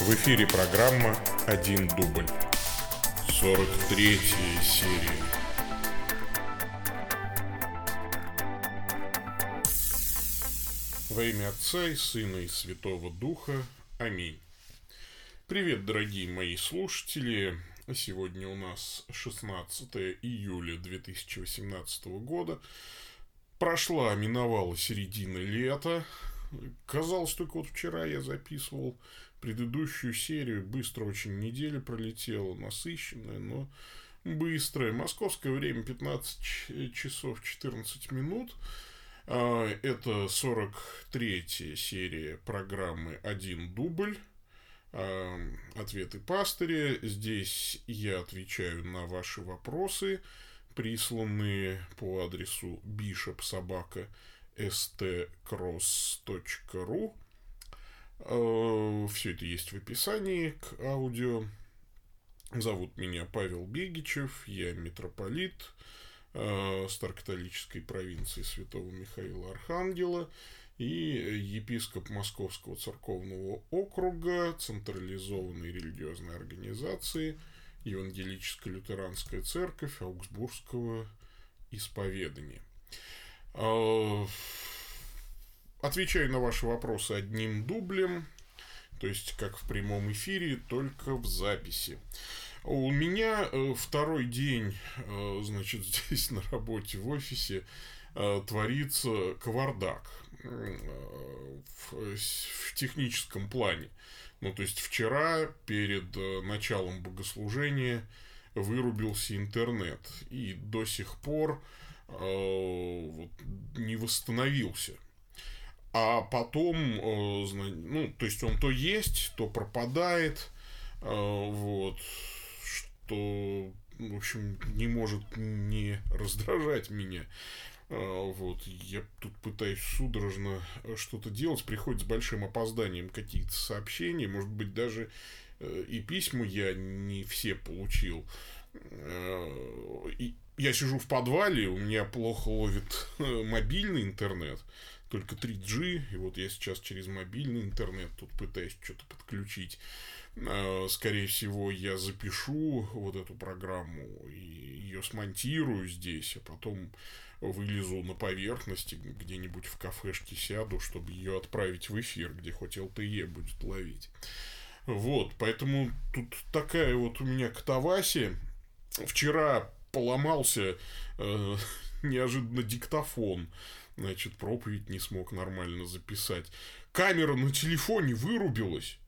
В эфире программа «Один дубль». 43 серия. Во имя Отца и Сына и Святого Духа. Аминь. Привет, дорогие мои слушатели. Сегодня у нас 16 июля 2018 года. Прошла, миновала середина лета. Казалось, только вот вчера я записывал предыдущую серию. Быстро очень неделя пролетела, насыщенная, но быстрая. Московское время 15 часов 14 минут. А, это 43 серия программы «Один дубль». А, ответы пастыря. Здесь я отвечаю на ваши вопросы, присланные по адресу bishopsobaka stcross.ru. А, Все это есть в описании к аудио. Зовут меня Павел Бегичев, я митрополит Старокатолической провинции Святого Михаила Архангела и епископ Московского церковного округа централизованной религиозной организации Евангелическая лютеранская церковь Аугсбургского исповедания. Отвечаю на ваши вопросы одним дублем, то есть как в прямом эфире, только в записи. У меня второй день, значит, здесь на работе в офисе творится кавардак в, в техническом плане. Ну, то есть вчера перед началом богослужения вырубился интернет и до сих пор вот, не восстановился. А потом, ну, то есть он то есть, то пропадает, вот, что, в общем, не может не раздражать меня. Вот, я тут пытаюсь судорожно что-то делать, приходит с большим опозданием какие-то сообщения, может быть, даже и письма я не все получил. И я сижу в подвале, у меня плохо ловит мобильный интернет, только 3G, и вот я сейчас через мобильный интернет тут пытаюсь что-то подключить. Скорее всего, я запишу вот эту программу и ее смонтирую здесь, а потом вылезу на поверхности, где-нибудь в кафешке сяду, чтобы ее отправить в эфир, где хоть LTE будет ловить. Вот, поэтому тут такая вот у меня катавасия. Вчера поломался э, неожиданно диктофон. Значит, проповедь не смог нормально записать. Камера на телефоне вырубилась.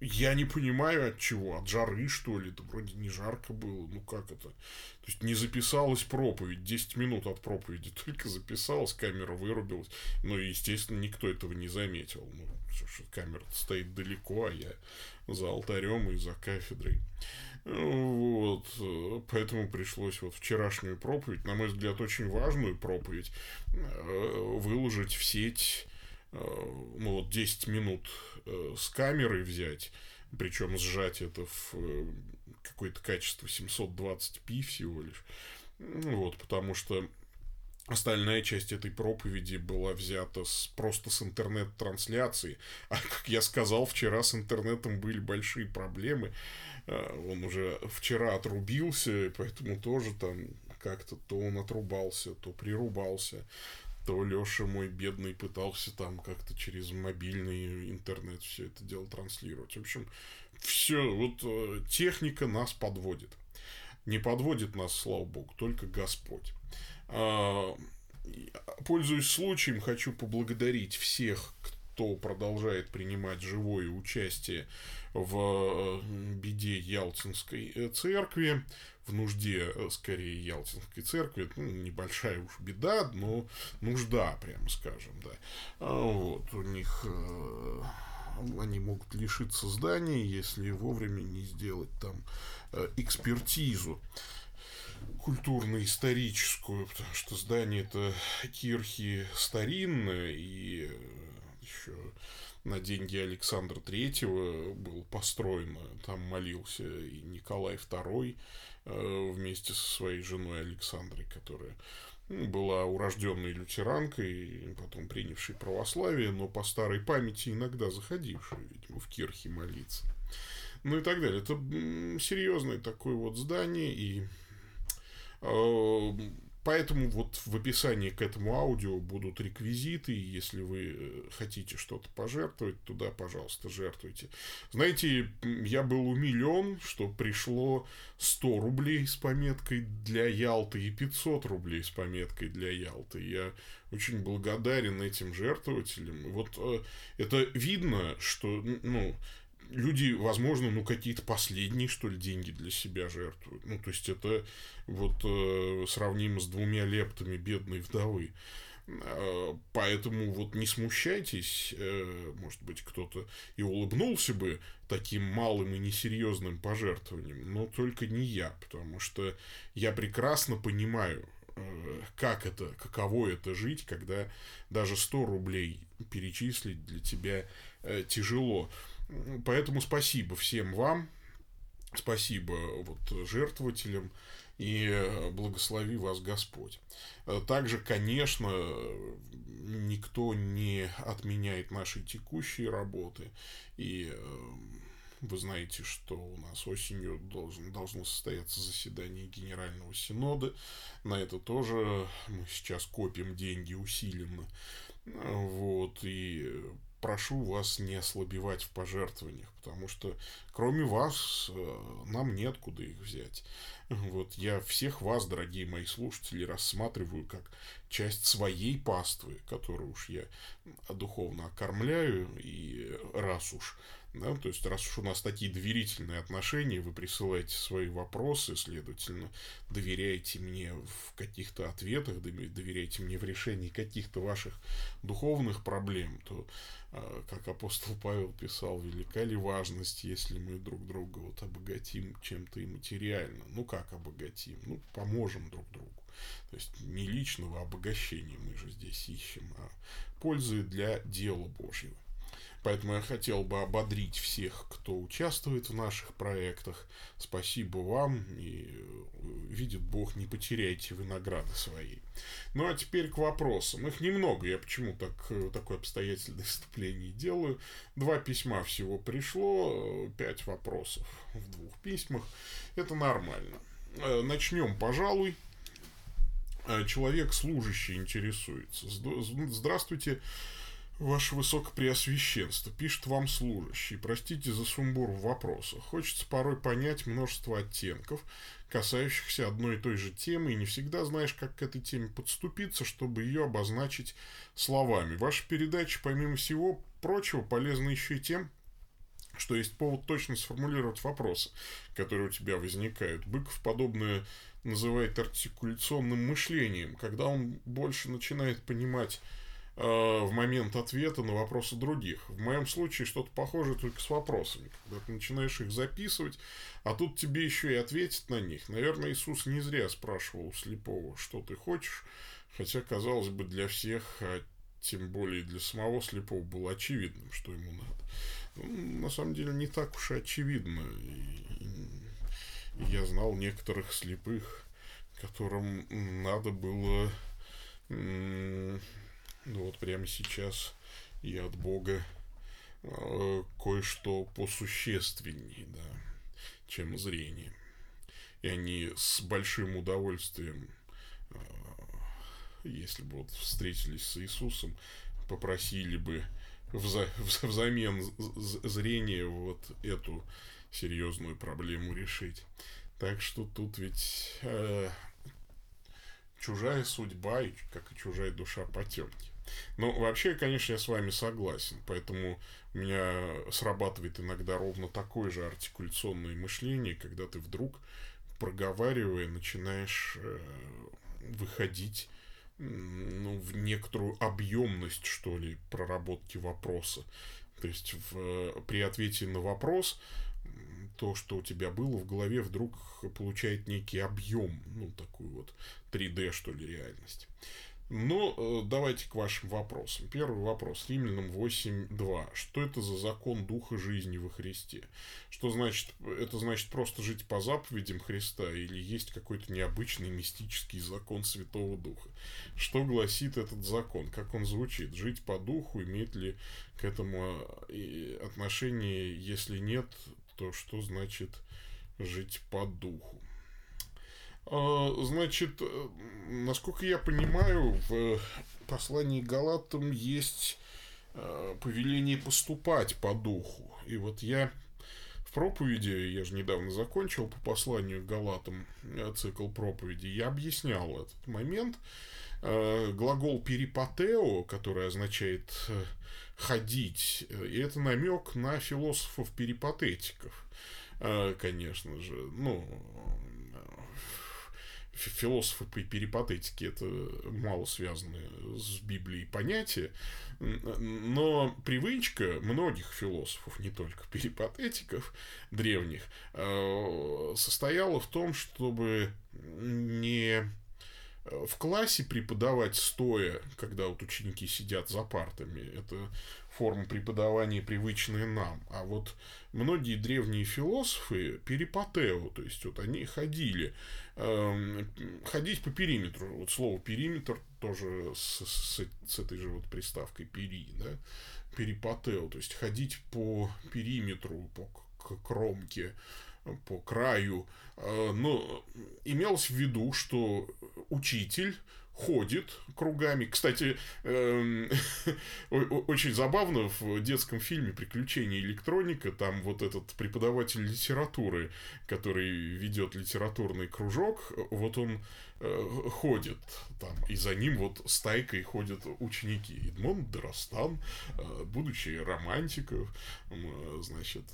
Я не понимаю от чего, от жары что ли, это вроде не жарко было, ну как это? То есть не записалась проповедь, 10 минут от проповеди только записалась, камера вырубилась, ну и естественно никто этого не заметил, ну что камера стоит далеко, а я за алтарем и за кафедрой. Вот, поэтому пришлось вот вчерашнюю проповедь, на мой взгляд, очень важную проповедь, выложить в сеть ну вот 10 минут с камерой взять, причем сжать это в какое-то качество 720p всего лишь. Вот, потому что Остальная часть этой проповеди была взята с, просто с интернет-трансляции. А, как я сказал, вчера с интернетом были большие проблемы. Он уже вчера отрубился, поэтому тоже там как-то то он отрубался, то прирубался то Леша мой бедный пытался там как-то через мобильный интернет все это дело транслировать. В общем, все, вот техника нас подводит. Не подводит нас, слава богу, только Господь. Пользуясь случаем, хочу поблагодарить всех, кто продолжает принимать живое участие в беде Ялтинской церкви в нужде, э, скорее, Ялтинской церкви. Ну, небольшая уж беда, но нужда, прямо скажем, да. А вот, у них э, они могут лишиться здания, если вовремя не сделать там э, экспертизу культурно-историческую, потому что здание это кирхи старинное и еще на деньги Александра Третьего был построено, там молился и Николай II, Э, вместе со своей женой Александрой, которая ну, была урожденной лютеранкой, потом принявшей православие, но по старой памяти иногда заходившей, видимо, в кирхе молиться. Ну и так далее. Это серьезное такое вот здание, и э, Поэтому вот в описании к этому аудио будут реквизиты, если вы э, хотите что-то пожертвовать, туда, пожалуйста, жертвуйте. Знаете, я был умилен, что пришло 100 рублей с пометкой для Ялты и 500 рублей с пометкой для Ялты. Я очень благодарен этим жертвователям. Вот э, это видно, что, ну, люди, возможно, ну, какие-то последние, что ли, деньги для себя жертвуют. Ну, то есть, это вот э, сравнимо с двумя лептами бедной вдовы. Э, поэтому вот не смущайтесь, э, может быть, кто-то и улыбнулся бы таким малым и несерьезным пожертвованием, но только не я, потому что я прекрасно понимаю, э, как это, каково это жить, когда даже 100 рублей перечислить для тебя тяжело. Поэтому спасибо всем вам, спасибо вот жертвователям, и э, благослови вас Господь. Э, также, конечно, никто не отменяет нашей текущей работы, и э, вы знаете, что у нас осенью должен, должно состояться заседание Генерального Синода. На это тоже мы сейчас копим деньги усиленно. Вот, и прошу вас не ослабевать в пожертвованиях, потому что кроме вас э, нам неоткуда их взять. Вот я всех вас, дорогие мои слушатели, рассматриваю как часть своей паствы, которую уж я духовно окормляю, и раз уж да, то есть, раз уж у нас такие доверительные отношения, вы присылаете свои вопросы, следовательно, доверяете мне в каких-то ответах, доверяете мне в решении каких-то ваших духовных проблем, то, а, как апостол Павел писал, велика ли важность, если мы друг друга вот обогатим чем-то и материально. Ну, как обогатим? Ну, поможем друг другу. То есть, не личного обогащения мы же здесь ищем, а пользы для дела Божьего. Поэтому я хотел бы ободрить всех, кто участвует в наших проектах. Спасибо вам и э, видит Бог, не потеряйте вы награды свои. Ну а теперь к вопросам. Их немного, я почему так, э, такое обстоятельное вступление делаю. Два письма всего пришло, э, пять вопросов в двух письмах. Это нормально. Начнем, пожалуй. Человек служащий интересуется. Здравствуйте. Ваше Высокопреосвященство, пишет вам служащий, простите за сумбур в вопросах. Хочется порой понять множество оттенков, касающихся одной и той же темы, и не всегда знаешь, как к этой теме подступиться, чтобы ее обозначить словами. Ваша передача, помимо всего прочего, полезна еще и тем, что есть повод точно сформулировать вопросы, которые у тебя возникают. Быков подобное называет артикуляционным мышлением, когда он больше начинает понимать в момент ответа на вопросы других. В моем случае что-то похожее только с вопросами, когда ты начинаешь их записывать, а тут тебе еще и ответить на них. Наверное, Иисус не зря спрашивал у слепого, что ты хочешь, хотя, казалось бы, для всех, а тем более для самого слепого, было очевидным, что ему надо. Ну, на самом деле, не так уж и очевидно. И я знал некоторых слепых, которым надо было ну вот прямо сейчас и от Бога э, кое-что посущественнее, да, чем зрение. И они с большим удовольствием, э, если бы вот встретились с Иисусом, попросили бы вза взамен зрения вот эту серьезную проблему решить. Так что тут ведь э, чужая судьба, как и чужая душа потемки. Ну, вообще, конечно, я с вами согласен. Поэтому у меня срабатывает иногда ровно такое же артикуляционное мышление, когда ты вдруг, проговаривая, начинаешь э, выходить ну, в некоторую объемность, что ли, проработки вопроса. То есть в, при ответе на вопрос то, что у тебя было в голове, вдруг получает некий объем, ну, такую вот 3D, что ли, реальность. Ну, э, давайте к вашим вопросам. Первый вопрос. Римлянам 8.2. Что это за закон Духа жизни во Христе? Что значит? Это значит просто жить по заповедям Христа или есть какой-то необычный мистический закон Святого Духа? Что гласит этот закон? Как он звучит? Жить по Духу? Имеет ли к этому э, отношение? Если нет, то что значит жить по Духу? А, значит, э, насколько я понимаю, в послании Галатам есть э, повеление поступать по духу. И вот я в проповеди, я же недавно закончил по посланию Галатам э, цикл проповеди, я объяснял этот момент. Глагол перипатео, который означает ходить, и это намек на философов-перипатетиков, конечно же. Ну, философы по перипатетике это мало связаны с Библией понятия, но привычка многих философов, не только перипатетиков древних, э, состояла в том, чтобы не в классе преподавать стоя, когда вот ученики сидят за партами. Это форма преподавания, привычная нам. А вот многие древние философы перипатео, то есть вот они ходили, э, ходить по периметру. Вот слово периметр тоже с, с, с этой же вот приставкой пери, да, перипатео, то есть ходить по периметру, по кромке, по краю. Э, но имелось в виду, что учитель ходит кругами. Кстати, эм, очень забавно в детском фильме «Приключения электроника» там вот этот преподаватель литературы, который ведет литературный кружок, вот он э, ходит там, и за ним вот стайкой ходят ученики. Эдмонд Доростан, э, будучи романтиков, значит,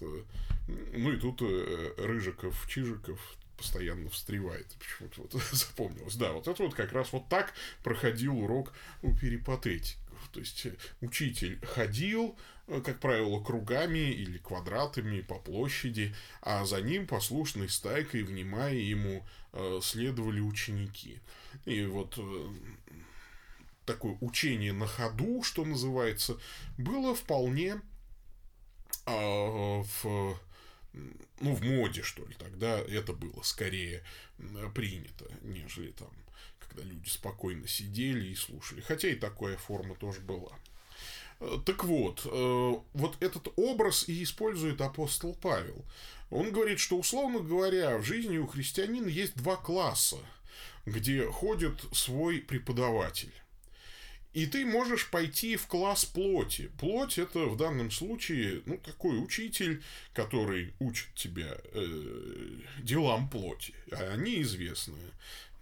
ну и тут Рыжиков, Чижиков постоянно встревает. Почему-то вот запомнилось. Да, вот это вот как раз вот так проходил урок у перипатетиков. То есть э, учитель ходил, э, как правило, кругами или квадратами по площади, а за ним послушной стайкой, внимая ему, э, следовали ученики. И вот такое учение на ходу, что называется, было вполне в ну, в моде, что ли, тогда это было скорее принято, нежели там, когда люди спокойно сидели и слушали. Хотя и такая форма тоже была. Э, так вот, э, вот этот образ и использует апостол Павел. Он говорит, что, условно говоря, в жизни у христианина есть два класса, где ходит свой преподаватель. И ты можешь пойти в класс плоти. Плоть это в данном случае, ну, такой учитель, который учит тебя э, делам плоти. А они известные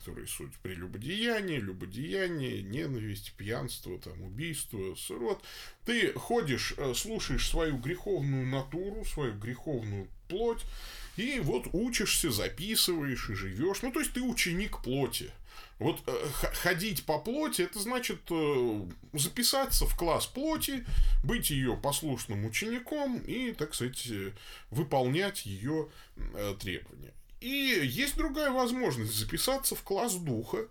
которые суть прелюбодеяние, любодеяние, ненависть, пьянство, там, убийство, вот. Ты ходишь, э, слушаешь свою греховную натуру, свою греховную плоть, и вот учишься, записываешь и живешь. Ну, то есть ты ученик плоти. Вот э, ходить по плоти, это значит э, записаться в класс плоти, быть ее послушным учеником и, так сказать, выполнять ее требования. И есть другая возможность записаться в класс духа,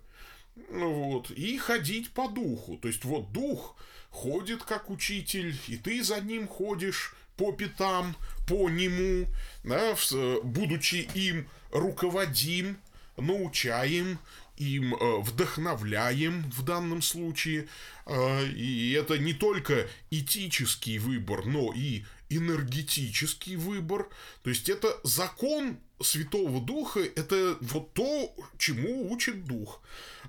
вот, и ходить по духу. То есть, вот дух ходит как учитель, и ты за ним ходишь по пятам, по нему, да, будучи им руководим, научаем, им э, вдохновляем в данном случае. Э, и это не только этический выбор, но и энергетический выбор. То есть это закон Святого Духа, это вот то, чему учит Дух.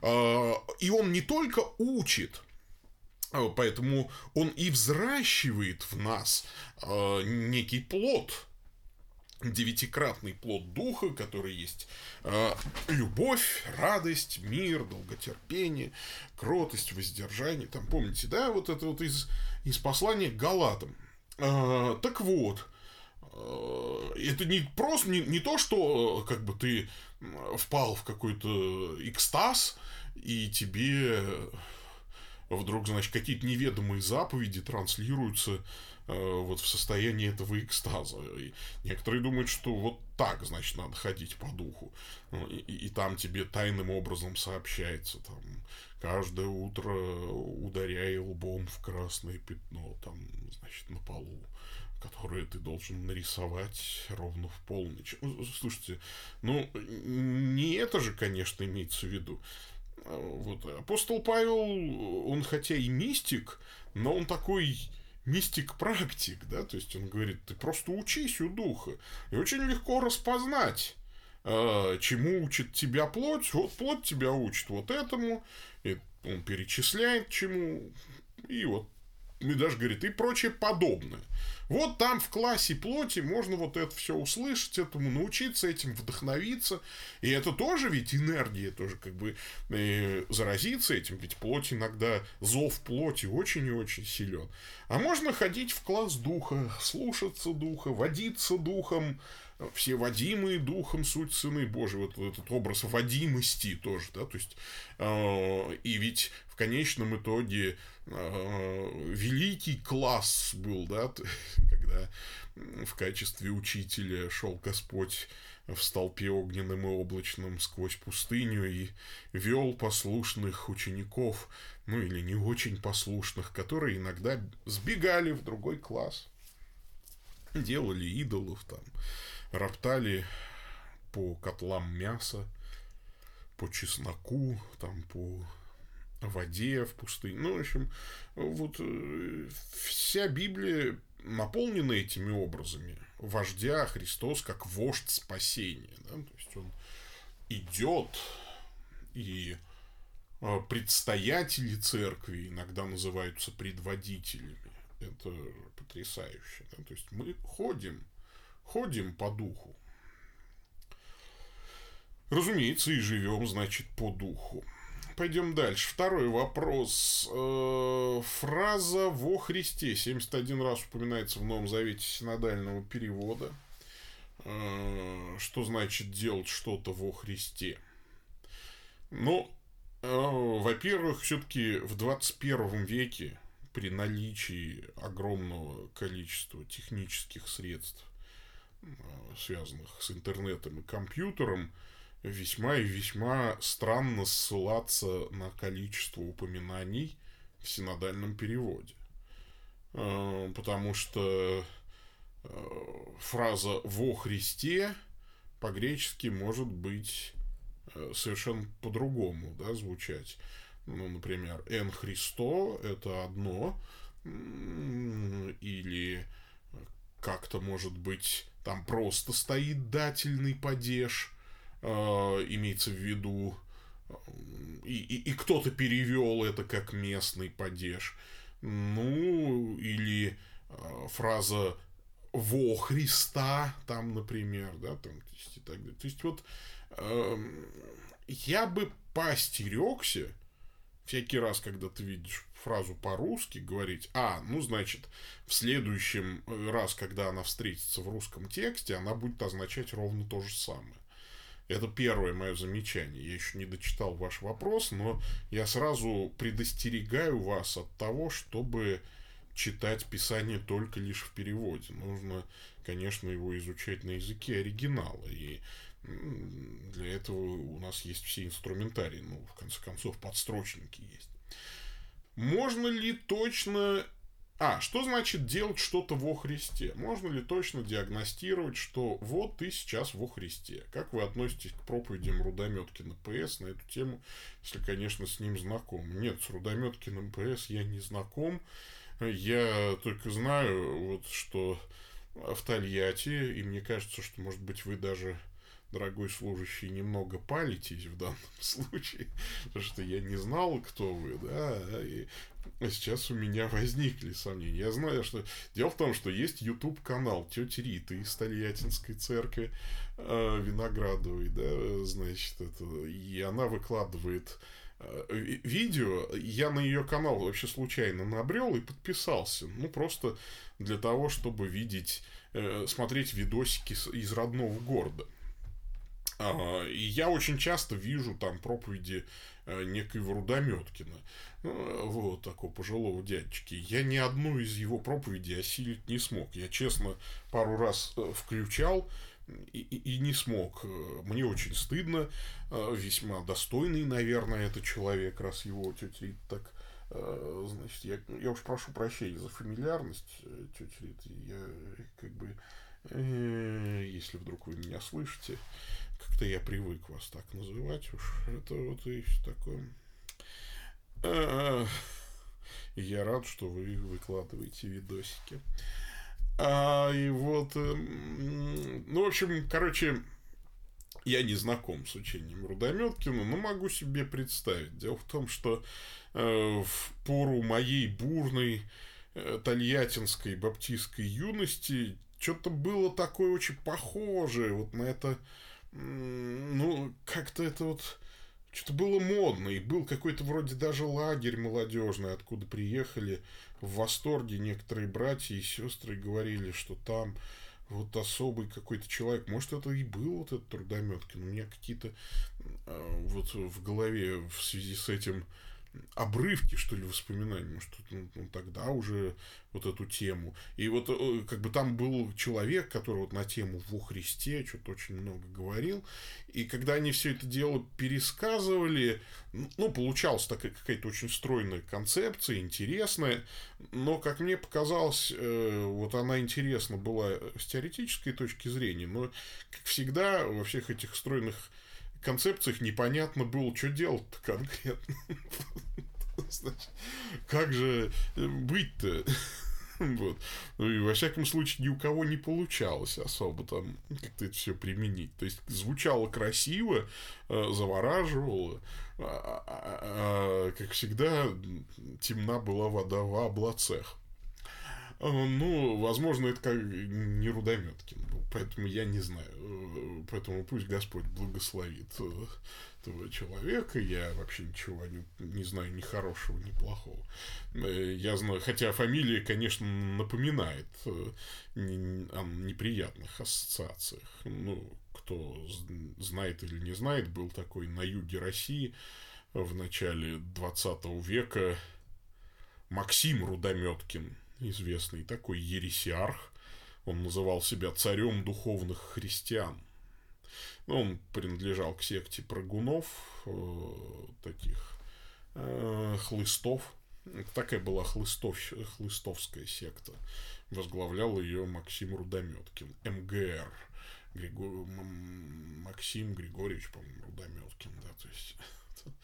Э, и он не только учит, поэтому он и взращивает в нас некий плод, девятикратный плод духа, который есть любовь, радость, мир, долготерпение, кротость, воздержание. Там, помните, да, вот это вот из, из послания Галатам. Э, так вот, э, это не просто, не, не то, что как бы ты впал в какой-то экстаз, и тебе вдруг, значит, какие-то неведомые заповеди транслируются э, вот в состоянии этого экстаза. И некоторые думают, что вот так, значит, надо ходить по духу. Ну, и, и, и там тебе тайным образом сообщается, там, каждое утро ударяя лбом в красное пятно, там, значит, на полу которое ты должен нарисовать ровно в полночь. Слушайте, ну, не это же, конечно, имеется в виду. Вот. Апостол Павел, он хотя и мистик, но он такой мистик-практик, да, то есть он говорит, ты просто учись у духа, и очень легко распознать, э, чему учит тебя плоть, вот плоть тебя учит вот этому, и он перечисляет чему, и вот даже говорит, и прочее подобное. Вот там в классе плоти можно вот это все услышать, этому научиться, этим вдохновиться. И это тоже ведь энергия, тоже как бы э, заразиться этим, ведь плоть иногда, зов плоти очень и очень силен. А можно ходить в класс духа, слушаться духа, водиться духом, все водимые духом суть сыны Божьи, вот этот образ водимости тоже, да, то есть, э, и ведь в конечном итоге э, великий класс был, да, когда в качестве учителя шел Господь в столпе огненным и облачным сквозь пустыню и вел послушных учеников, ну или не очень послушных, которые иногда сбегали в другой класс, делали идолов там, роптали по котлам мяса, по чесноку, там, по воде в пустыне. Ну, в общем, вот э, вся Библия наполнена этими образами. Вождя Христос как вождь спасения. Да? То есть он идет и э, предстоятели церкви иногда называются предводителями. Это потрясающе. Да? То есть мы ходим ходим по духу. Разумеется, и живем, значит, по духу. Пойдем дальше. Второй вопрос. Э, фраза «во Христе» 71 раз упоминается в Новом Завете синодального перевода. Э, что значит делать что-то во Христе? Ну, э, во-первых, все-таки в 21 веке при наличии огромного количества технических средств связанных с интернетом и компьютером, весьма и весьма странно ссылаться на количество упоминаний в синодальном переводе. Э, потому что э, фраза «во Христе» по-гречески может быть э, совершенно по-другому да, звучать. Ну, например, «эн Христо» — это одно, или как-то может быть там просто стоит дательный падеж, э, имеется в виду, э, и, и, и кто-то перевел это как местный падеж. Ну, или э, фраза во Христа, там, например, да, там, то есть, и так далее. То есть, вот э, я бы поостерегся всякий раз, когда ты видишь фразу по-русски, говорить, а, ну, значит, в следующем э, раз, когда она встретится в русском тексте, она будет означать ровно то же самое. Это первое мое замечание. Я еще не дочитал ваш вопрос, но я сразу предостерегаю вас от того, чтобы читать Писание только лишь в переводе. Нужно, конечно, его изучать на языке оригинала. И для этого у нас есть все инструментарии. Ну, в конце концов, подстрочники есть. Можно ли точно... А, что значит делать что-то во Христе? Можно ли точно диагностировать, что вот ты сейчас во Христе? Как вы относитесь к проповедям Рудометкина ПС на эту тему, если, конечно, с ним знаком? Нет, с Рудометкиным ПС я не знаком. Я только знаю, вот, что в Тольятти, и мне кажется, что, может быть, вы даже дорогой служащий, немного палитесь в данном случае, потому что я не знал, кто вы, да, и сейчас у меня возникли сомнения. Я знаю, что... Дело в том, что есть YouTube-канал тети Риты из Тольяттинской церкви э, Виноградовой, да, значит, это, и она выкладывает э, видео, я на ее канал вообще случайно набрел и подписался. Ну, просто для того, чтобы видеть, э, смотреть видосики из родного города. А, и я очень часто вижу там проповеди э, некоего Рудометкина, ну, вот такого пожилого дядечки. Я ни одну из его проповедей осилить не смог. Я, честно, пару раз э, включал и, и, и не смог. Мне очень стыдно. Э, весьма достойный, наверное, это человек, раз его тетя Рита так значит, я, я уж прошу прощения за фамильярность, тетя Рита, я как бы, э, если вдруг вы меня слышите, как-то я привык вас так называть уж. Это вот и такое. А, я рад, что вы выкладываете видосики. А, и вот, эм, ну, в общем, короче, я не знаком с учением Рудометкина, но могу себе представить. Дело в том, что э, в пору моей бурной э, тольяттинской баптистской юности что-то было такое очень похожее вот на это ну, как-то это вот что-то было модно, и был какой-то вроде даже лагерь молодежный, откуда приехали в восторге некоторые братья и сестры говорили, что там вот особый какой-то человек, может, это и был вот этот Трудометкин, у меня какие-то э, вот в голове в связи с этим обрывки, что ли, воспоминаний, ну, ну, тогда уже вот эту тему. И вот э, как бы там был человек, который вот на тему «Во Христе» что-то очень много говорил, и когда они все это дело пересказывали, ну, получалась такая какая-то очень стройная концепция, интересная, но, как мне показалось, э, вот она интересна была с теоретической точки зрения, но, как всегда, во всех этих стройных концепциях непонятно было, что делать-то конкретно. Как же быть-то? Вот. Ну и во всяком случае ни у кого не получалось особо там как-то это все применить. То есть звучало красиво, э, завораживало, а, а, а, а, как всегда темна была вода в облацах. А, ну, возможно, это как не Рудометкин был, поэтому я не знаю. Э, поэтому пусть Господь благословит э, этого человека. Я вообще ничего не, не знаю ни хорошего, ни плохого. Э, я знаю, хотя фамилия, конечно, напоминает о неприятных ассоциациях. Ну, кто знает или не знает, был такой на юге России в начале 20 века Максим Рудометкин известный такой ересиарх. Он называл себя царем духовных христиан. Ну, он принадлежал к секте прыгунов, э, таких э, хлыстов. Такая была хлыстов, хлыстовская секта. Возглавлял ее Максим Рудометкин, МГР. Григор... Максим Григорьевич, по-моему, Рудометкин, да, то есть...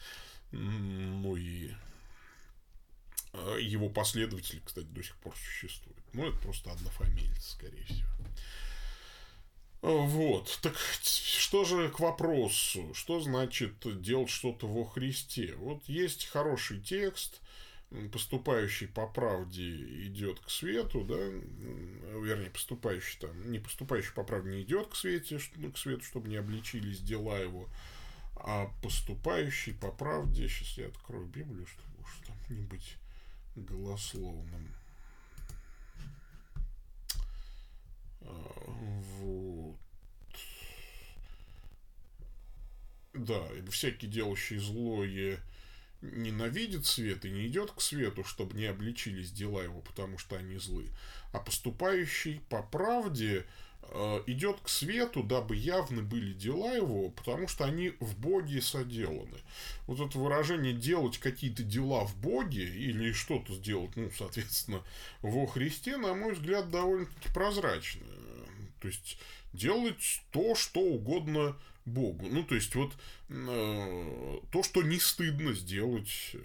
Ну и его последователи, кстати, до сих пор существуют. Ну, это просто однофамильцы, скорее всего. А, вот. Так что же к вопросу? Что значит делать что-то во Христе? Вот есть хороший текст, поступающий по правде идет к свету, да, вернее, поступающий там, не поступающий по правде не идет к свету, к свету, чтобы не обличились дела его, а поступающий по правде, сейчас я открою Библию, чтобы уж там не быть голословным. А, вот. Да, всякий делающий злое ненавидит свет и не идет к свету, чтобы не обличились дела его, потому что они злы, а поступающий по правде идет к свету, дабы явны были дела его, потому что они в Боге соделаны. Вот это выражение делать какие-то дела в Боге или что-то сделать, ну, соответственно, во Христе, на мой взгляд, довольно-таки прозрачно. То есть делать то, что угодно Богу. Ну, то есть вот э, то, что не стыдно сделать, э,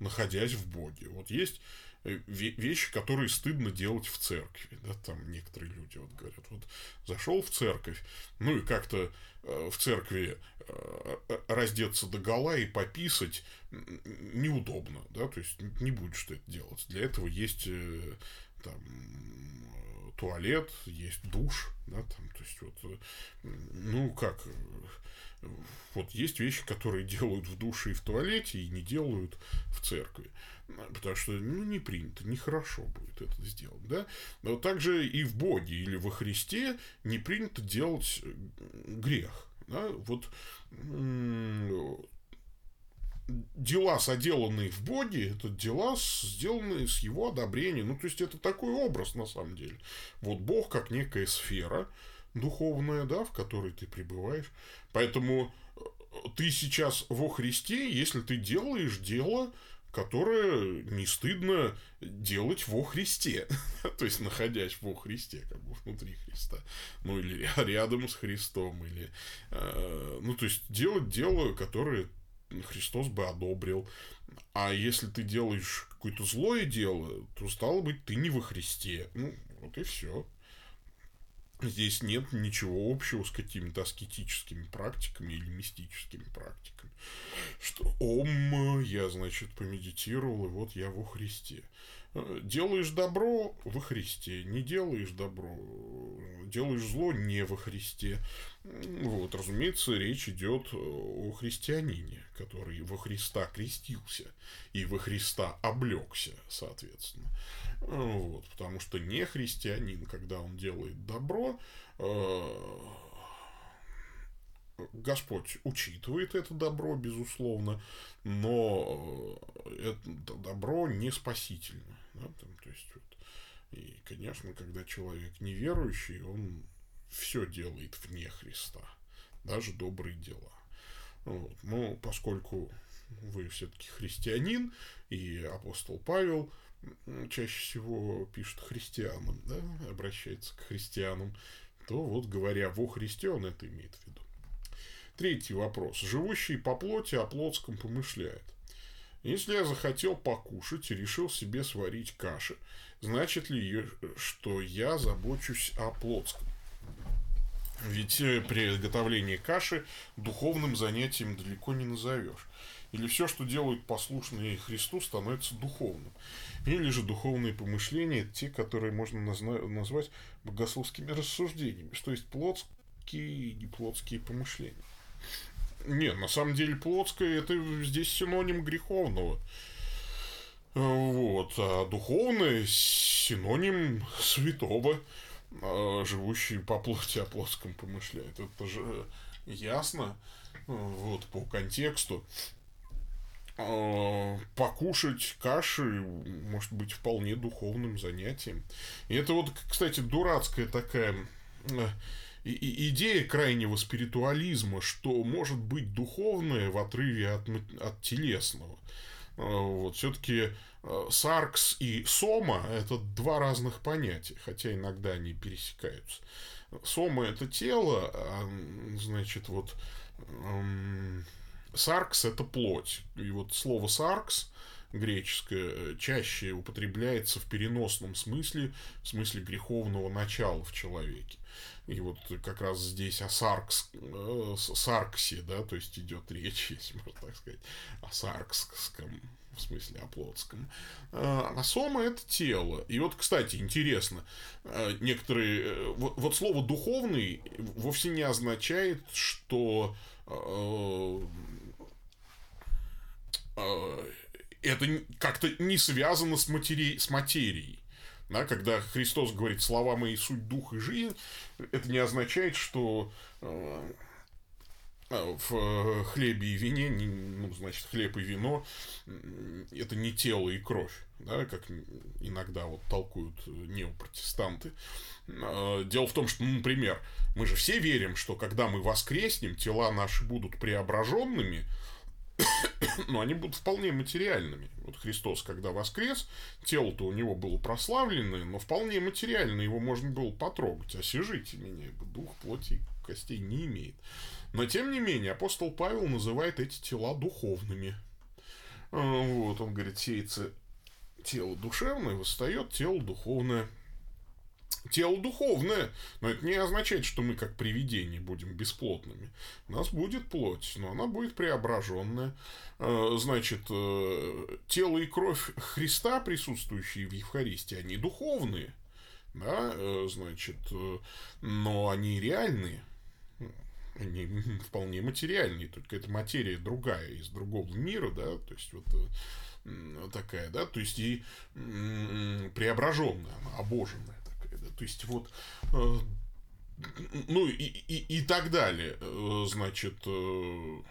находясь в Боге. Вот есть Э, вещи, которые стыдно делать в церкви. Да, там некоторые люди вот говорят, вот зашел в церковь, ну и как-то э, в церкви э, раздеться до гола и пописать неудобно, да, то есть не будешь что это делать. Для этого есть там туалет, есть душ, да, там, то есть вот, ну как, вот есть вещи, которые делают в душе и в туалете, и не делают в церкви. Потому что ну, не принято, нехорошо будет это сделать. Да? Но также и в Боге или во Христе не принято делать грех. Да? Вот дела, соделанные в Боге, это дела, сделанные с его одобрения. Ну, то есть, это такой образ, на самом деле. Вот Бог как некая сфера духовная, да, в которой ты пребываешь. Поэтому э, ты сейчас во Христе, если ты делаешь дело, которое не стыдно делать во Христе. То есть, находясь во Христе, как бы внутри Христа. Ну, или рядом с Христом. Или, э, ну, то есть, делать дело, которое Христос бы одобрил. А если ты делаешь какое-то злое дело, то, стало быть, ты не во Христе. Ну, вот и все. Здесь нет ничего общего с какими-то аскетическими практиками или мистическими практиками. Что ом, я, значит, помедитировал, и вот я во Христе. Делаешь добро во Христе, не делаешь добро, делаешь зло не во Христе. Вот, разумеется, речь идет о христианине, который во Христа крестился и во Христа облегся, соответственно. Вот, потому что не христианин, когда он делает добро, э, Господь учитывает это добро, безусловно, но это добро не спасительно. Да? Там, то есть, вот, и, конечно, когда человек неверующий, он все делает вне Христа, даже добрые дела. Вот. Но поскольку вы все-таки христианин, и апостол Павел чаще всего пишет христианам, да, обращается к христианам, то вот говоря во Христе, он это имеет в виду. Третий вопрос. Живущий по плоти о плотском помышляет. Если я захотел покушать и решил себе сварить каши, значит ли, что я забочусь о плотском? Ведь э, приготовление каши духовным занятием далеко не назовешь. Или все, что делают послушные Христу, становится духовным. Или же духовные помышления, те, которые можно назвать богословскими рассуждениями, что есть плотские и неплотские помышления. Нет, на самом деле плотское это здесь синоним греховного. Вот, а духовное синоним святого, а, живущий по плоти о плоском помышляет. Это же ясно, вот, по контексту. А, покушать каши может быть вполне духовным занятием. И это вот, кстати, дурацкая такая и, и идея крайнего спиритуализма, что может быть духовное в отрыве от, от телесного. А, вот, все-таки а, саркс и сома – это два разных понятия, хотя иногда они пересекаются. Сома – это тело, а, значит, вот саркс – это плоть. И вот слово саркс греческое чаще употребляется в переносном смысле, в смысле греховного начала в человеке. И вот как раз здесь о Саркс, э, Сарксе, да, то есть идет речь, если можно так сказать, о Саркском, в смысле о Плотском. А, а сома это тело. И вот, кстати, интересно, э, некоторые, э, вот, вот слово духовный вовсе не означает, что это как-то не связано с, матери... с материей. Да, когда Христос говорит «слова мои суть дух и жизнь», это не означает, что э, э, в хлебе и вине, ну, значит, хлеб и вино – это не тело и кровь, да, как иногда вот толкуют неопротестанты. Э, дело в том, что, ну, например, мы же все верим, что когда мы воскреснем, тела наши будут преображенными – но они будут вполне материальными. Вот Христос, когда воскрес, тело-то у него было прославленное, но вполне материально его можно было потрогать. Освежите меня, дух плоти костей не имеет. Но, тем не менее, апостол Павел называет эти тела духовными. А, вот, он говорит, сеется тело душевное, восстает тело духовное. Тело духовное, но это не означает, что мы как привидения будем бесплотными. У нас будет плоть, но она будет преображенная. Э, значит, э, тело и кровь Христа, присутствующие в Евхаристии, они духовные. Да, э, значит, но они реальные. Они вполне материальные, только эта материя другая, из другого мира, да, то есть вот такая, да, то есть и преображенная, она обоженная. То есть вот э, ну и, и, и так далее. Э, значит, э,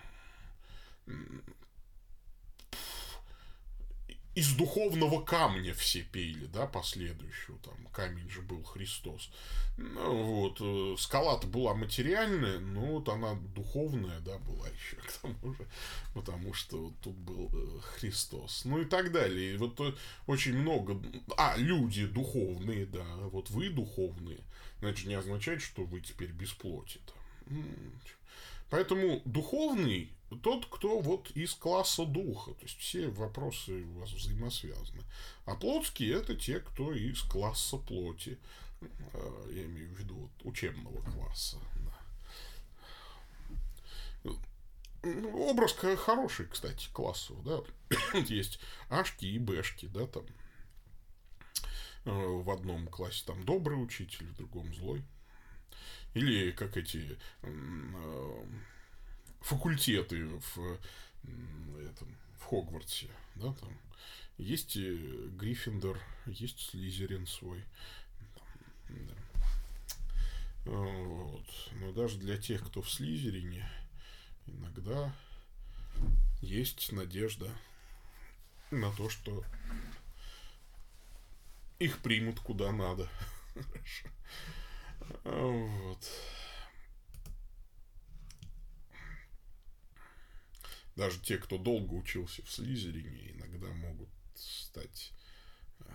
из духовного камня все пели, да, последующего, там, камень же был Христос. Ну, вот, скала-то была материальная, но вот она духовная, да, была еще к тому же, потому что вот тут был Христос. Ну и так далее. И вот очень много... А, люди духовные, да, вот вы духовные, значит, не означает, что вы теперь без плоти. -то. Поэтому духовный тот, кто вот из класса духа. То есть все вопросы у вас взаимосвязаны. А плотские это те, кто из класса плоти. Э, я имею в виду вот, учебного класса. Да. Образ хороший, кстати, классов, да. Есть ашки и бэшки, да, там. Э, в одном классе там добрый учитель, в другом злой. Или как эти э, факультеты в, этом, в Хогвартсе, да, там есть Гриффиндор, есть Слизерин свой. да. Вот. Но даже для тех, кто в Слизерине, иногда есть надежда на то, что их примут куда надо. Вот. Даже те, кто долго учился в Слизерине, иногда могут стать а,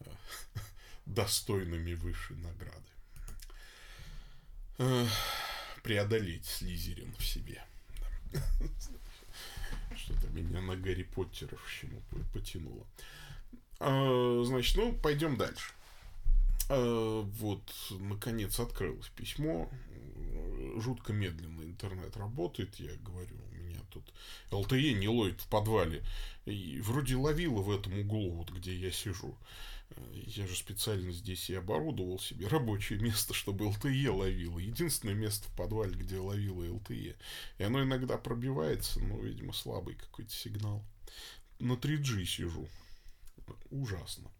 а, достойными высшей награды. Преодолеть Слизерин в себе. Что-то меня на Гарри Поттеровщину потянуло. А, значит, ну, пойдем дальше. Вот, наконец, открылось письмо жутко медленно интернет работает, я говорю, у меня тут LTE не ловит в подвале. И вроде ловила в этом углу, вот где я сижу. Я же специально здесь и оборудовал себе рабочее место, чтобы LTE ловило. Единственное место в подвале, где ловило LTE. И оно иногда пробивается, но, видимо, слабый какой-то сигнал. На 3G сижу. Ужасно.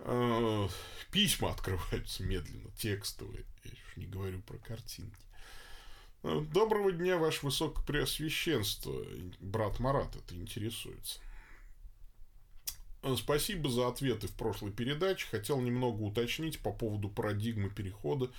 А, письма открываются медленно, текстовые. Я еще не говорю про картинки. Доброго дня, ваше высокопреосвященство. Брат Марат это интересуется. Спасибо за ответы в прошлой передаче. Хотел немного уточнить по поводу парадигмы перехода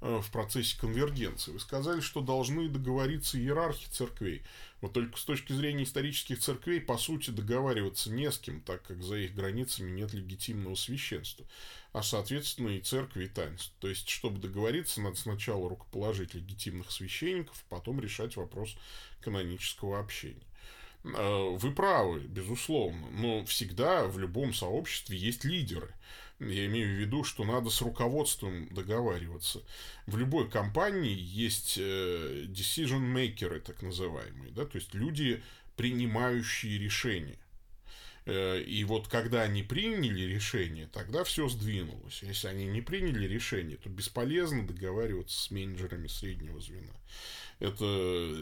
Э, в процессе конвергенции. Вы сказали, что должны договориться иерархи церквей. Вот только с точки зрения исторических церквей, по сути, договариваться не с кем, так как за их границами нет легитимного священства, а, соответственно, и церкви, и таинств. То есть, чтобы договориться, надо сначала рукоположить легитимных священников, потом решать вопрос канонического общения. Э, вы правы, безусловно, но всегда в любом сообществе есть лидеры. Я имею в виду, что надо с руководством договариваться. В любой компании есть э, decision makers, так называемые, да, то есть люди, принимающие решения. Э, и вот когда они приняли решение, тогда все сдвинулось. Если они не приняли решение, то бесполезно договариваться с менеджерами среднего звена. Это э,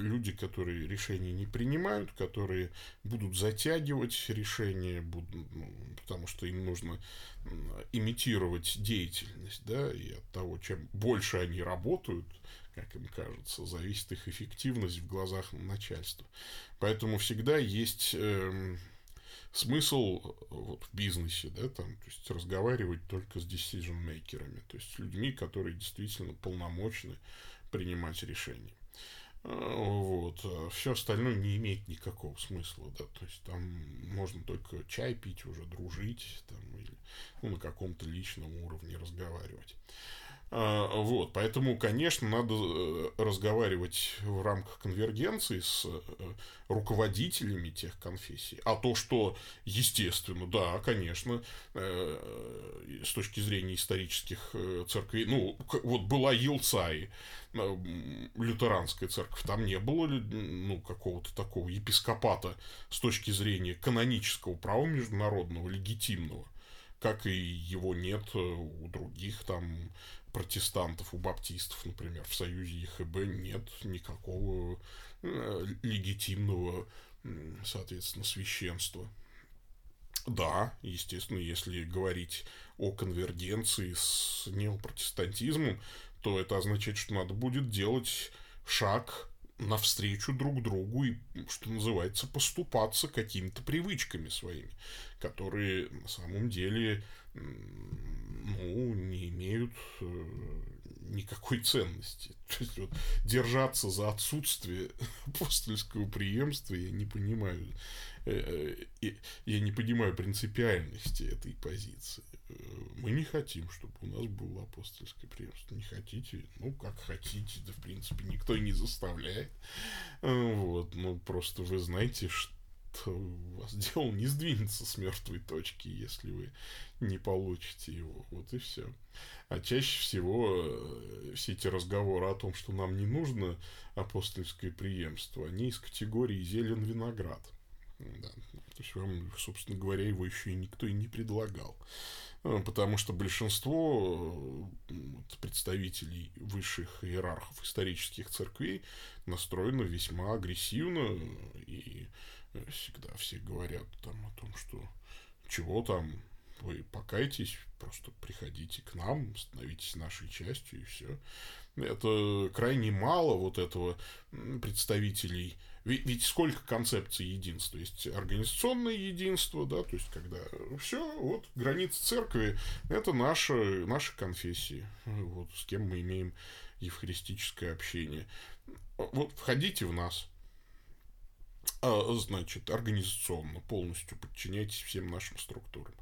люди, которые решения не принимают, которые будут затягивать решения, будут, ну, потому что им нужно имитировать деятельность, да, и от того, чем больше они работают, как им кажется, зависит их эффективность в глазах начальства. Поэтому всегда есть э, смысл вот, в бизнесе, да, там, то есть разговаривать только с decision-мейкерами, то есть людьми, которые действительно полномочны принимать решения. А, вот. А Все остальное не имеет никакого смысла, да, то есть там можно только чай пить, уже дружить, там, или ну, на каком-то личном уровне разговаривать. А, вот, поэтому, конечно, надо э, разговаривать в рамках конвергенции с э, руководителями тех конфессий. А то, что, естественно, да, конечно, э, с точки зрения исторических церквей, ну, вот была Елцай, лютеранская церковь, там не было ну, какого-то такого епископата с точки зрения канонического права международного, легитимного как и его нет у других там протестантов, у баптистов, например, в союзе ЕХБ нет никакого э, легитимного, соответственно, священства. Да, естественно, если говорить о конвергенции с неопротестантизмом, то это означает, что надо будет делать шаг навстречу друг другу и, что называется, поступаться какими-то привычками своими, которые на самом деле ну, не имеют э, никакой ценности. То есть, вот, держаться за отсутствие апостольского преемства я не понимаю. Э, э, я не понимаю принципиальности этой позиции. Мы не хотим, чтобы у нас было апостольское преемство. Не хотите? Ну, как хотите. Да, в принципе, никто не заставляет. Вот. Ну, просто вы знаете, что у вас дело не сдвинется с мертвой точки, если вы не получите его. Вот и все. А чаще всего э, все эти разговоры о том, что нам не нужно апостольское преемство, они из категории зелен виноград. Да. То есть вам, собственно говоря, его еще и никто и не предлагал. Э, потому что большинство э, представителей высших иерархов исторических церквей настроено весьма агрессивно и всегда все говорят там о том, что чего там, вы покайтесь, просто приходите к нам, становитесь нашей частью и все. Это крайне мало вот этого представителей. Ведь, сколько концепций единства? Есть организационное единство, да, то есть когда все, вот границы церкви это наша, наши конфессии, вот с кем мы имеем евхаристическое общение. Вот входите в нас, а, значит, организационно полностью подчиняйтесь всем нашим структурам.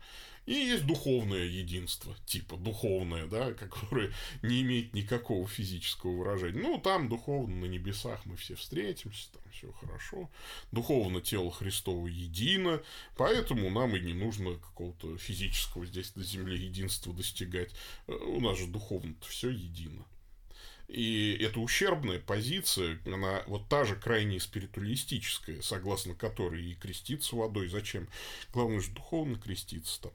И есть духовное единство, типа духовное, да, которое не имеет никакого физического выражения. Ну, там духовно на небесах мы все встретимся, там все хорошо. Духовно тело Христово едино, поэтому нам и не нужно какого-то физического здесь на земле единства достигать. Э, у нас же духовно-то все едино. И эта ущербная позиция, она вот та же крайне спиритуалистическая, согласно которой и креститься водой. Зачем? Главное же духовно креститься там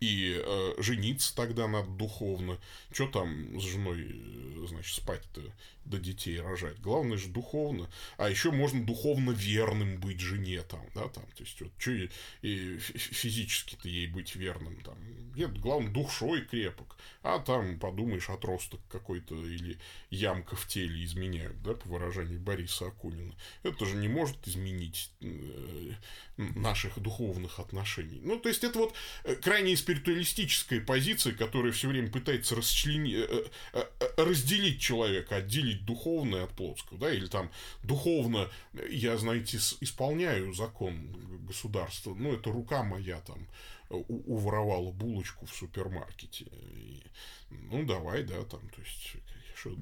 и э, жениться тогда надо духовно. Что там с женой, э, значит, спать-то, до детей рожать? Главное же духовно. А еще можно духовно верным быть жене там, да, там, то есть, вот, что и, и физически-то ей быть верным там. Нет, главное, душой крепок. А там, подумаешь, отросток какой-то или ямка в теле изменяют, да, по выражению Бориса Акунина. Это же не может изменить э, наших духовных отношений. Ну, то есть, это вот э, крайне спиритуалистическая позиция, которая все время пытается расчленить, э, э, разделить человека, отделить духовное от плотского, да, или там духовно, я, знаете, исполняю закон государства, ну, это рука моя там уворовала булочку в супермаркете. И, ну, давай, да, там, то есть, что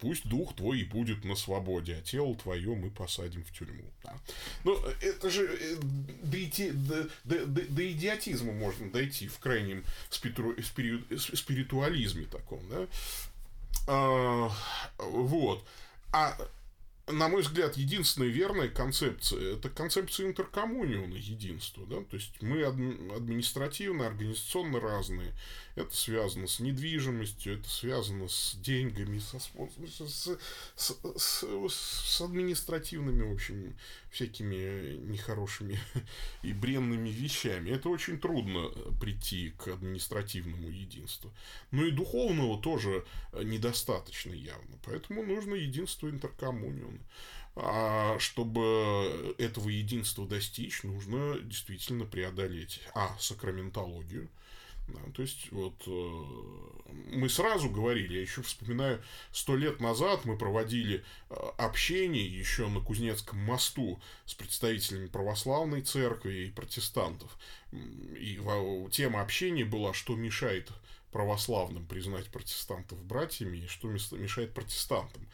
пусть дух твой и будет на свободе, а тело твое мы посадим в тюрьму. Да? Ну, это же э, до, идти, до, до, до, до идиотизма можно дойти в крайнем спиритуализме таком, да? А, вот. А на мой взгляд, единственная верная концепция – это концепция интеркоммуниона единства. Да? То есть, мы административно, организационно разные. Это связано с недвижимостью, это связано с деньгами, со, с, с, с, с административными, в общем, всякими нехорошими и бренными вещами. Это очень трудно прийти к административному единству. Но и духовного тоже недостаточно явно. Поэтому нужно единство интеркоммуниона. А чтобы этого единства достичь, нужно действительно преодолеть а. сакраментологию – да, то есть, вот э, мы сразу говорили, я еще вспоминаю, сто лет назад мы проводили э, общение еще на Кузнецком мосту с представителями православной церкви и протестантов. И тема общения была, что мешает православным признать протестантов братьями, и что мешает протестантам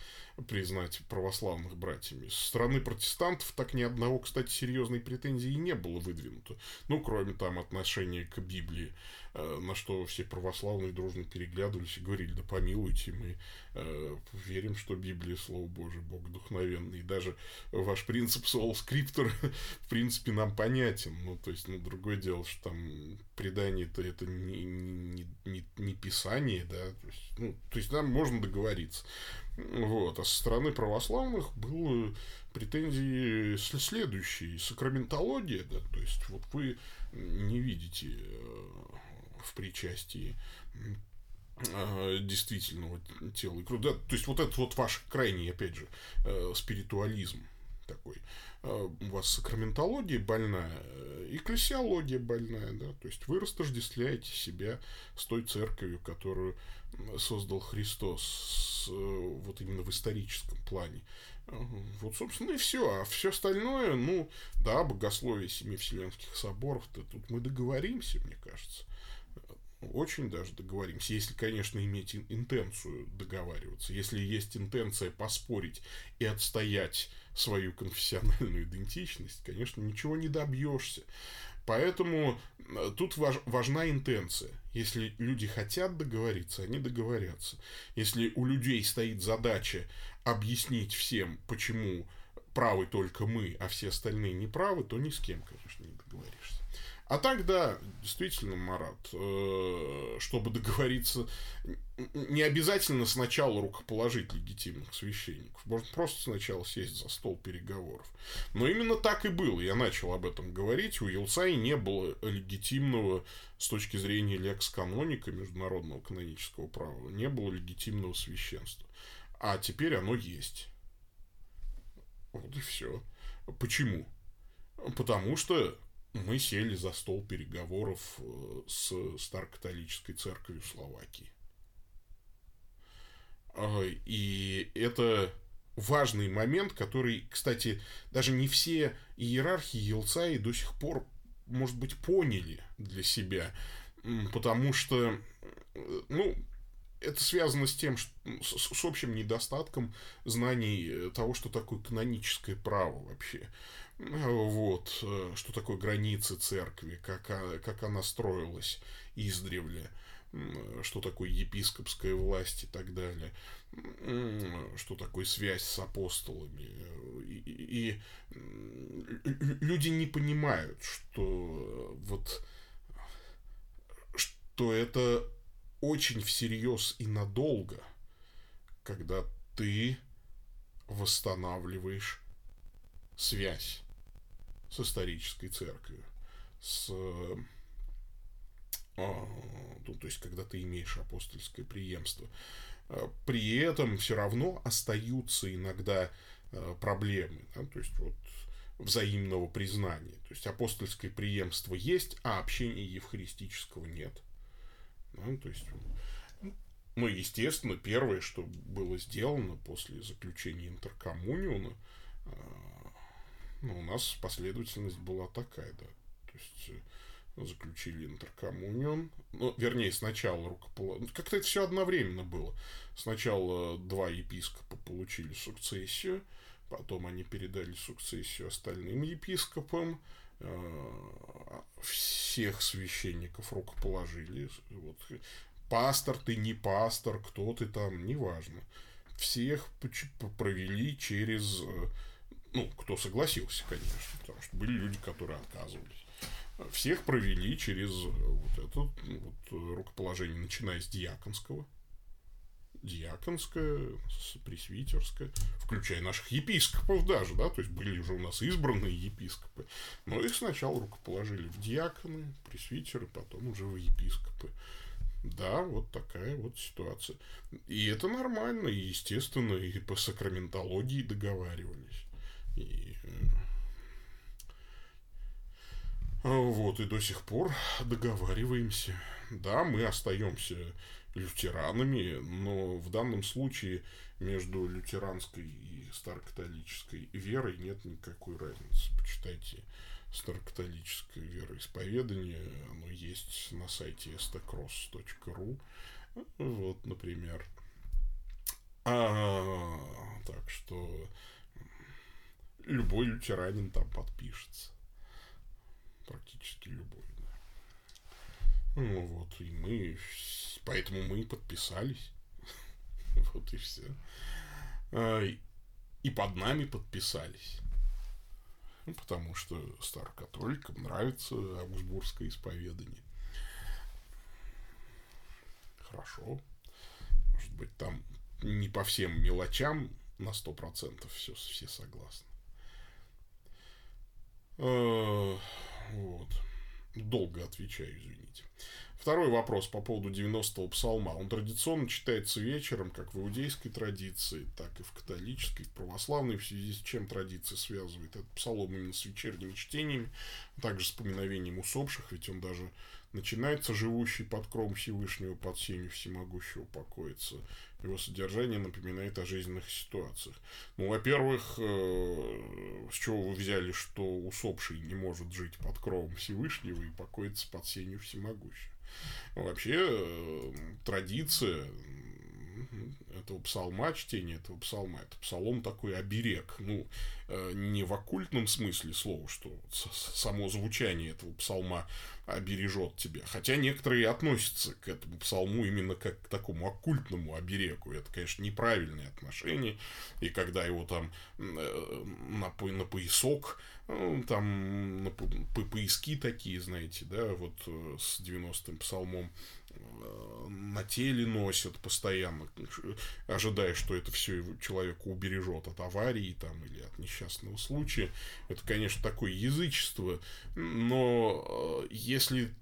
признать православных братьями. Со стороны протестантов так ни одного, кстати, серьезной претензии не было выдвинуто. Ну, кроме там отношения к Библии, на что все православные дружно переглядывались и говорили, да помилуйте, мы э, верим, что Библия Слово Божие, Бог вдохновенный. И даже ваш принцип Soul Scriptor, в принципе, нам понятен. Ну, то есть, ну, другое дело, что там предание-то это не, не, не, не писание, да, то есть, ну, то есть нам можно договориться. Вот. А со стороны православных было претензии следующие. Сакраментология, да, то есть вот вы не видите э, в причастии э, действительного тела и крови. Да, то есть вот этот вот ваш крайний, опять же, э, спиритуализм такой. У вас сакраментология больная, экклесиология больная, да, то есть вы растождествляете себя с той церковью, которую создал Христос вот именно в историческом плане. Вот, собственно, и все. А все остальное, ну, да, богословие семи вселенских соборов, то тут мы договоримся, мне кажется. Очень даже договоримся, если, конечно, иметь интенцию договариваться. Если есть интенция поспорить и отстоять свою конфессиональную идентичность, конечно, ничего не добьешься. Поэтому тут важ, важна интенция. Если люди хотят договориться, они договорятся. Если у людей стоит задача объяснить всем, почему правы только мы, а все остальные не правы, то ни с кем, конечно, не договоришься. А так, да, действительно, Марат, э, чтобы договориться, не обязательно сначала рукоположить легитимных священников. Можно просто сначала сесть за стол переговоров. Но именно так и было. Я начал об этом говорить. У Елцай не было легитимного с точки зрения лекс-каноника международного канонического права. Не было легитимного священства. А теперь оно есть. Вот и все. Почему? Потому что мы сели за стол переговоров э, с старокатолической церковью Словакии. И это важный момент, который, кстати, даже не все иерархи Елцаи до сих пор, может быть, поняли для себя, потому что, э, ну, это связано с тем, что, с, с общим недостатком знаний э, того, что такое каноническое право вообще. Вот, э, что такое границы церкви, как, как она строилась издревле, что такое епископская власть и так далее, что такое связь с апостолами. И, и люди не понимают, что вот что это очень всерьез и надолго, когда ты восстанавливаешь связь с исторической церковью, с а, ну, то есть, когда ты имеешь апостольское преемство. А, при этом все равно остаются иногда а, проблемы, да, то есть, вот взаимного признания. То есть, апостольское преемство есть, а общения евхаристического нет. Да, то есть, ну, естественно, первое, что было сделано после заключения интеркоммуниуна, ну, у нас последовательность была такая, да. То есть э, заключили интеркоммунион. Ну, вернее, сначала рукоположение. Ну, как-то это все одновременно было. Сначала два епископа получили сукцессию, потом они передали сукцессию остальным епископам. Э, всех священников рукоположили. Вот. Пастор ты, не пастор, кто ты там, неважно. Всех провели через э, ну, кто согласился, конечно, потому что были люди, которые отказывались. Всех провели через вот это вот рукоположение, начиная с диаконского, диаконское, пресвитерское, включая наших епископов даже, да, то есть были уже у нас избранные епископы, но их сначала рукоположили в диаконы, пресвитеры, потом уже в епископы. Да, вот такая вот ситуация. И это нормально, и естественно, и по сакраментологии договаривались. Э, вот, и до сих пор договариваемся. Да, мы остаемся лютеранами, но в данном случае между лютеранской и старокатолической верой нет никакой разницы. Почитайте старокатолическое вероисповедание. Оно есть на сайте stcross.ru. Вот, например. А, так что любой лютеранин там подпишется. Практически любой. Ну вот, и мы, поэтому мы и подписались. Вот и все. А, и под нами подписались. Ну, потому что старокатоликам нравится Аугсбургское исповедание. Хорошо. Может быть, там не по всем мелочам на сто процентов все, все согласны. А, вот. Долго отвечаю, извините. Второй вопрос по поводу 90-го псалма. Он традиционно читается вечером, как в иудейской традиции, так и в католической, в православной, в связи с чем традиция связывает этот псалом именно с вечерними чтениями, также с поминовением усопших, ведь он даже начинается живущий под кром Всевышнего под сенью всемогущего покоится. Его содержание напоминает о жизненных ситуациях. Ну, во-первых, э, с чего вы взяли, что усопший не может жить под кровом Всевышнего и покоится под сенью всемогущего? Вообще э, традиция этого псалма, чтение этого псалма, это псалом такой оберег. Ну, э, не в оккультном смысле слова, что само звучание этого псалма обережет тебя. Хотя некоторые относятся к этому псалму именно как к такому оккультному оберегу. Это, конечно, неправильное отношение. И когда его там э, на, на поясок, ну, там на пояски такие, знаете, да, вот с 90-м псалмом на теле носят постоянно, ожидая, что это все человека убережет от аварии там, или от несчастного случая. Это, конечно, такое язычество, но э, если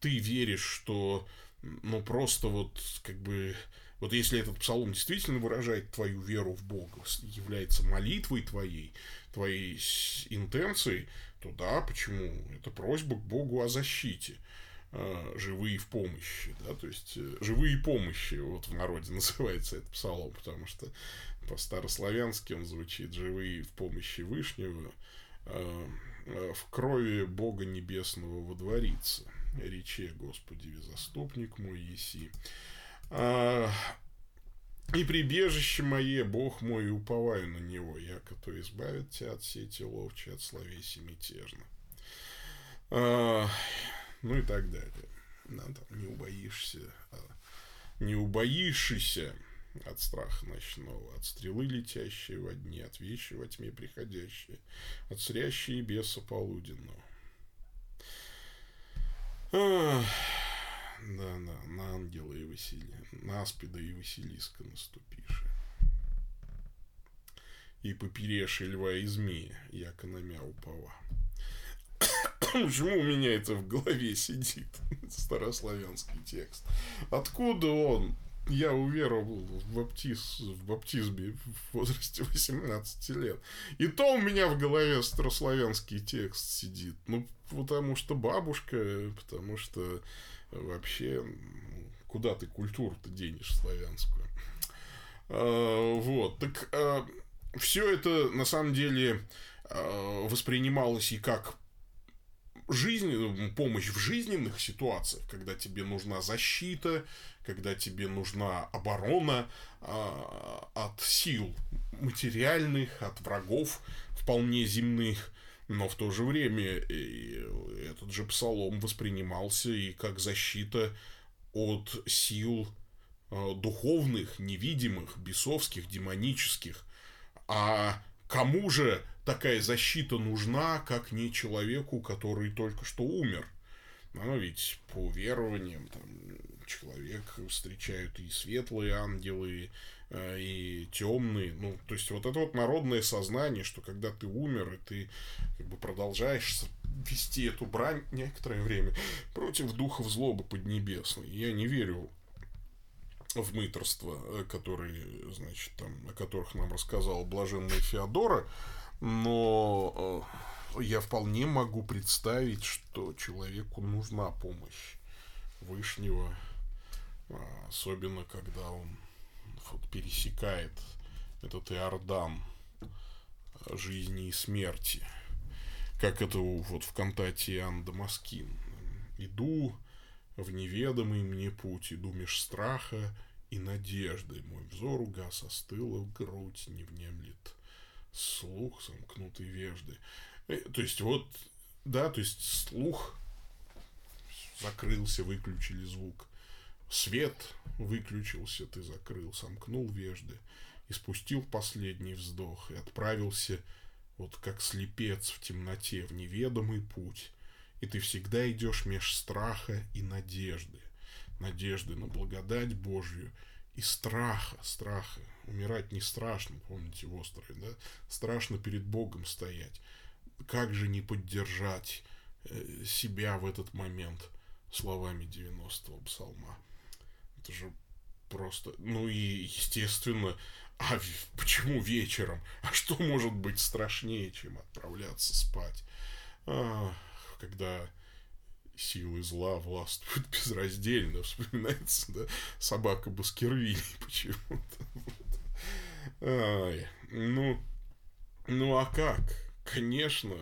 ты веришь, что ну просто вот как бы вот если этот псалом действительно выражает твою веру в Бога, является молитвой твоей, твоей интенцией, то да, почему? Это просьба к Богу о защите. Э, живые в помощи, да, то есть э, живые помощи, вот в народе называется это псалом, потому что по-старославянски он звучит живые в помощи Вышнего, э, в крови Бога Небесного водворится, рече Господи, заступник мой еси. И прибежище мое, Бог мой, уповаю на Него, яко то избавит тебя от сети ловчей, от словеси мятежно ну и так далее. Да, там, не убоишься, а не убоишься от страха ночного, от стрелы летящей во дне, от вещи во тьме приходящей, от срящей беса полуденного. да, да, на ангела и Василия, на аспида и Василиска наступишь. И попереши льва и змея, яко на мя упова. Почему у меня это в голове сидит? Старославянский текст. Откуда он? Я уверовал в, баптиз, в баптизме в возрасте 18 лет. И то у меня в голове старославянский текст сидит. Ну, потому что бабушка, потому что вообще куда ты культуру-то денешь славянскую. А, вот, так а, все это на самом деле а, воспринималось и как жизнь, помощь в жизненных ситуациях, когда тебе нужна защита, когда тебе нужна оборона а, от сил материальных, от врагов вполне земных, но в то же время этот же псалом воспринимался и как защита от сил а, духовных, невидимых, бесовских, демонических. А кому же такая защита нужна, как не человеку, который только что умер. Ну, ведь по верованиям там, человек встречают и светлые ангелы, э, и темные. Ну, то есть, вот это вот народное сознание, что когда ты умер, и ты как бы продолжаешь вести эту брань некоторое время против духов злобы поднебесной. Я не верю в мыторство, э, которые, значит, там, о которых нам рассказала блаженная Феодора, но э, я вполне могу представить, что человеку нужна помощь Вышнего, а, особенно когда он вот, пересекает этот Иордан жизни и смерти. как это вот в кантате Иоанн Дамаскин. «Иду в неведомый мне путь, иду меж страха и надежды. Мой взор угас, остыла грудь, не внемлет слух, замкнутый вежды». Э, то есть вот, да, то есть слух закрылся, выключили звук. Свет выключился, ты закрыл, сомкнул вежды и спустил последний вздох и отправился вот как слепец в темноте в неведомый путь. И ты всегда идешь меж страха и надежды. Надежды на благодать Божью и страха, страха. Умирать не страшно, помните в острове, да? Страшно перед Богом стоять. Как же не поддержать э, себя в этот момент словами 90-го псалма? Это же просто... Ну и, естественно, а почему вечером? А что может быть страшнее, чем отправляться спать? А, когда силы зла властвуют безраздельно, вспоминается, да, собака Баскервилей почему-то. Ай, ну, ну а как? Конечно,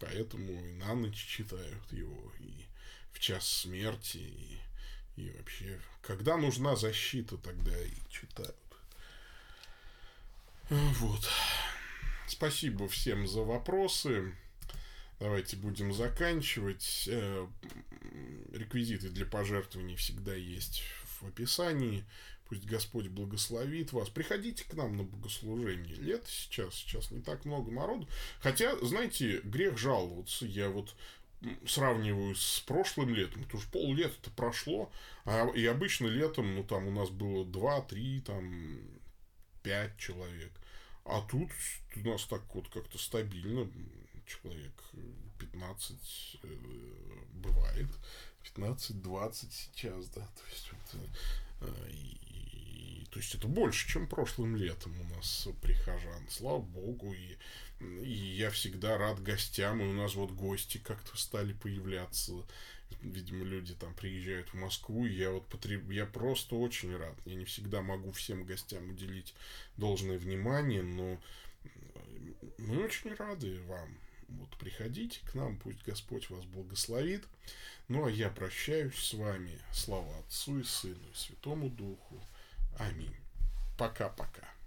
поэтому и на ночь читают его, и в час смерти, и, и вообще, когда нужна защита, тогда и читают. Вот. Спасибо всем за вопросы. Давайте будем заканчивать. Э, реквизиты для пожертвований всегда есть в описании. Пусть Господь благословит вас. Приходите к нам на богослужение. Лето сейчас, сейчас не так много народу. Хотя, знаете, грех жаловаться. Я вот сравниваю с прошлым летом, потому что пол лета-то прошло, а и обычно летом, ну, там у нас было 2-3, там, 5 человек. А тут у нас так вот как-то стабильно, человек 15 э, бывает, 15-20 сейчас, да, то есть, вот, э, и, то есть это больше, чем прошлым летом у нас прихожан, слава богу, и, и я всегда рад гостям, и у нас вот гости как-то стали появляться, видимо, люди там приезжают в Москву, и я вот потреб... я просто очень рад. Я не всегда могу всем гостям уделить должное внимание, но мы очень рады вам. Вот приходите к нам, пусть Господь вас благословит. Ну а я прощаюсь с вами. Слава Отцу и Сыну и Святому Духу. Аминь. Пока-пока.